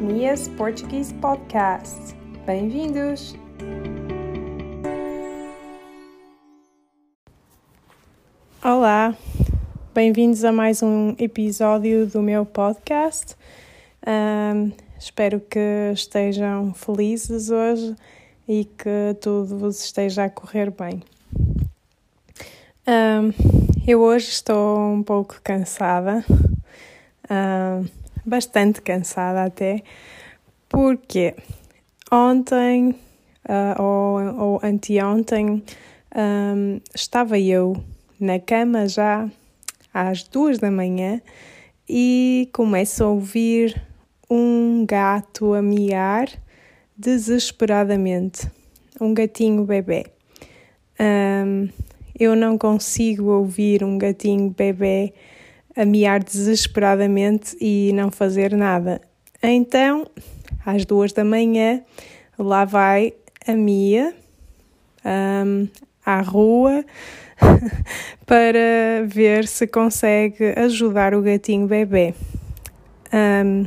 Mia's Portuguese Podcast. Bem-vindos! Olá, bem-vindos a mais um episódio do meu podcast. Um, espero que estejam felizes hoje e que tudo vos esteja a correr bem. Um, eu hoje estou um pouco cansada, bastante cansada até, porque ontem uh, ou, ou anteontem um, estava eu na cama já às duas da manhã e começo a ouvir um gato a miar desesperadamente, um gatinho bebê. Um, eu não consigo ouvir um gatinho bebê a miar desesperadamente e não fazer nada. Então, às duas da manhã, lá vai a Mia um, à rua para ver se consegue ajudar o gatinho bebê. Um,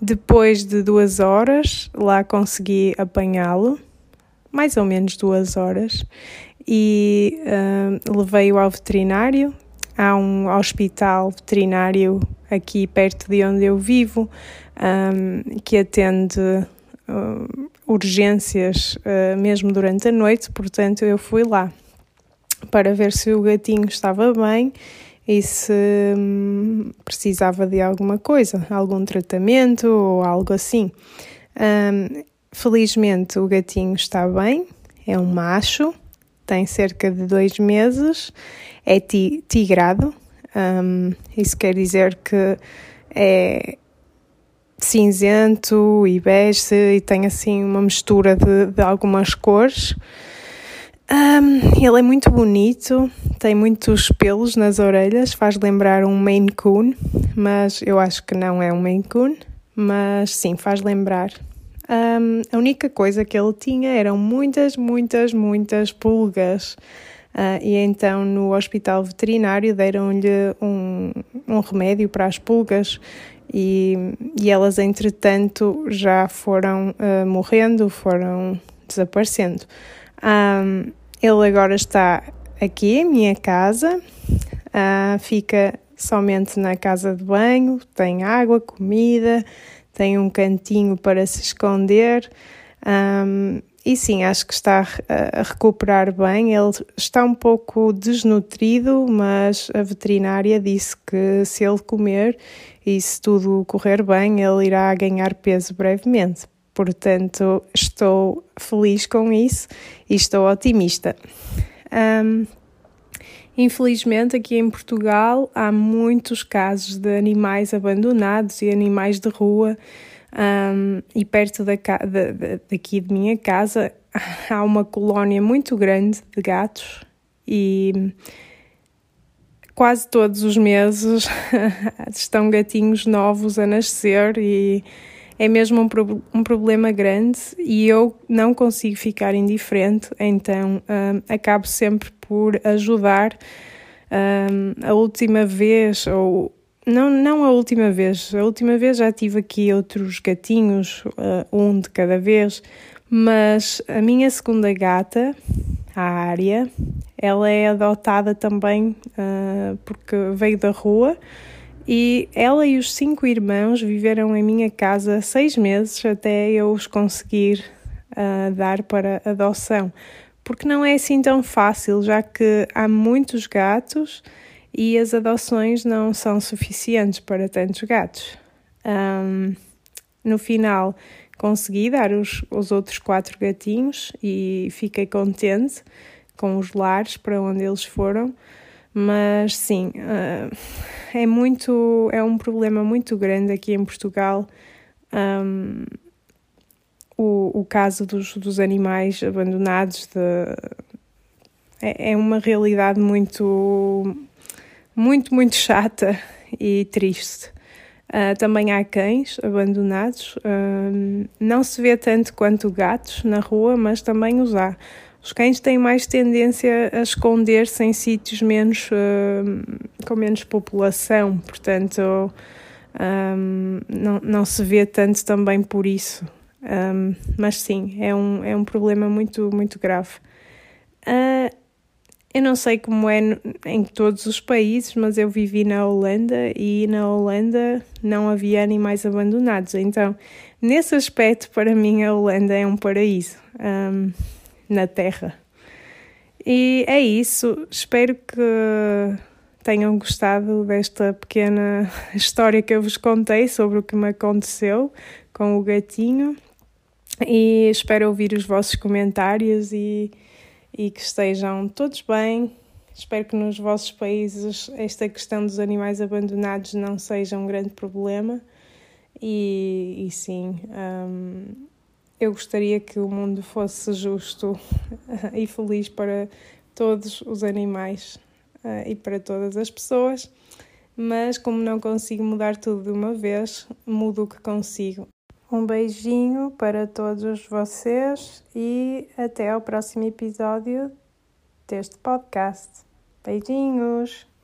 depois de duas horas, lá consegui apanhá-lo, mais ou menos duas horas, e uh, levei-o ao veterinário. Há um hospital veterinário aqui perto de onde eu vivo um, que atende uh, urgências uh, mesmo durante a noite, portanto eu fui lá para ver se o gatinho estava bem e se hum, precisava de alguma coisa, algum tratamento ou algo assim. Um, felizmente o gatinho está bem, é um macho, tem cerca de dois meses, é ti tigrado, um, isso quer dizer que é cinzento e bege e tem assim uma mistura de, de algumas cores. Um, ele é muito bonito, tem muitos pelos nas orelhas, faz lembrar um Maine Coon, mas eu acho que não é um Maine Coon, mas sim, faz lembrar. Um, a única coisa que ele tinha eram muitas, muitas, muitas pulgas. Uh, e então no hospital veterinário deram-lhe um, um remédio para as pulgas e, e elas, entretanto, já foram uh, morrendo, foram desaparecendo. Um, ele agora está aqui em minha casa, uh, fica somente na casa de banho, tem água, comida, tem um cantinho para se esconder. Um, e sim, acho que está a recuperar bem. Ele está um pouco desnutrido, mas a veterinária disse que se ele comer e se tudo correr bem, ele irá ganhar peso brevemente. Portanto, estou feliz com isso e estou otimista. Um, infelizmente, aqui em Portugal há muitos casos de animais abandonados e animais de rua. Um, e perto da, da, daqui de minha casa há uma colónia muito grande de gatos e quase todos os meses estão gatinhos novos a nascer e é mesmo um, pro um problema grande e eu não consigo ficar indiferente, então um, acabo sempre por ajudar. Um, a última vez, ou não, não a última vez, a última vez já tive aqui outros gatinhos, uh, um de cada vez, mas a minha segunda gata, a Área, ela é adotada também uh, porque veio da rua e ela e os cinco irmãos viveram em minha casa seis meses até eu os conseguir uh, dar para adoção. Porque não é assim tão fácil, já que há muitos gatos e as adoções não são suficientes para tantos gatos. Um, no final, consegui dar os, os outros quatro gatinhos e fiquei contente com os lares para onde eles foram mas sim, uh, é muito, é um problema muito grande aqui em Portugal um, o, o caso dos, dos animais abandonados. De, é, é uma realidade muito, muito, muito chata e triste. Uh, também há cães abandonados. Uh, não se vê tanto quanto gatos na rua, mas também os há. Os cães têm mais tendência a esconder-se em sítios menos, uh, com menos população, portanto, Um, não, não se vê tanto também por isso. Um, mas sim, é um, é um problema muito, muito grave. Uh, eu não sei como é em todos os países, mas eu vivi na Holanda e na Holanda não havia animais abandonados. Então, nesse aspecto, para mim, a Holanda é um paraíso um, na Terra. E é isso. Espero que tenham gostado desta pequena história que eu vos contei sobre o que me aconteceu com o gatinho. E espero ouvir os vossos comentários e e que estejam todos bem. Espero que nos vossos países esta questão dos animais abandonados não seja um grande problema. E, e sim, um, eu gostaria que o mundo fosse justo e feliz para todos os animais uh, e para todas as pessoas, mas como não consigo mudar tudo de uma vez, mudo o que consigo. Um beijinho para todos vocês e até ao próximo episódio deste podcast. Beijinhos!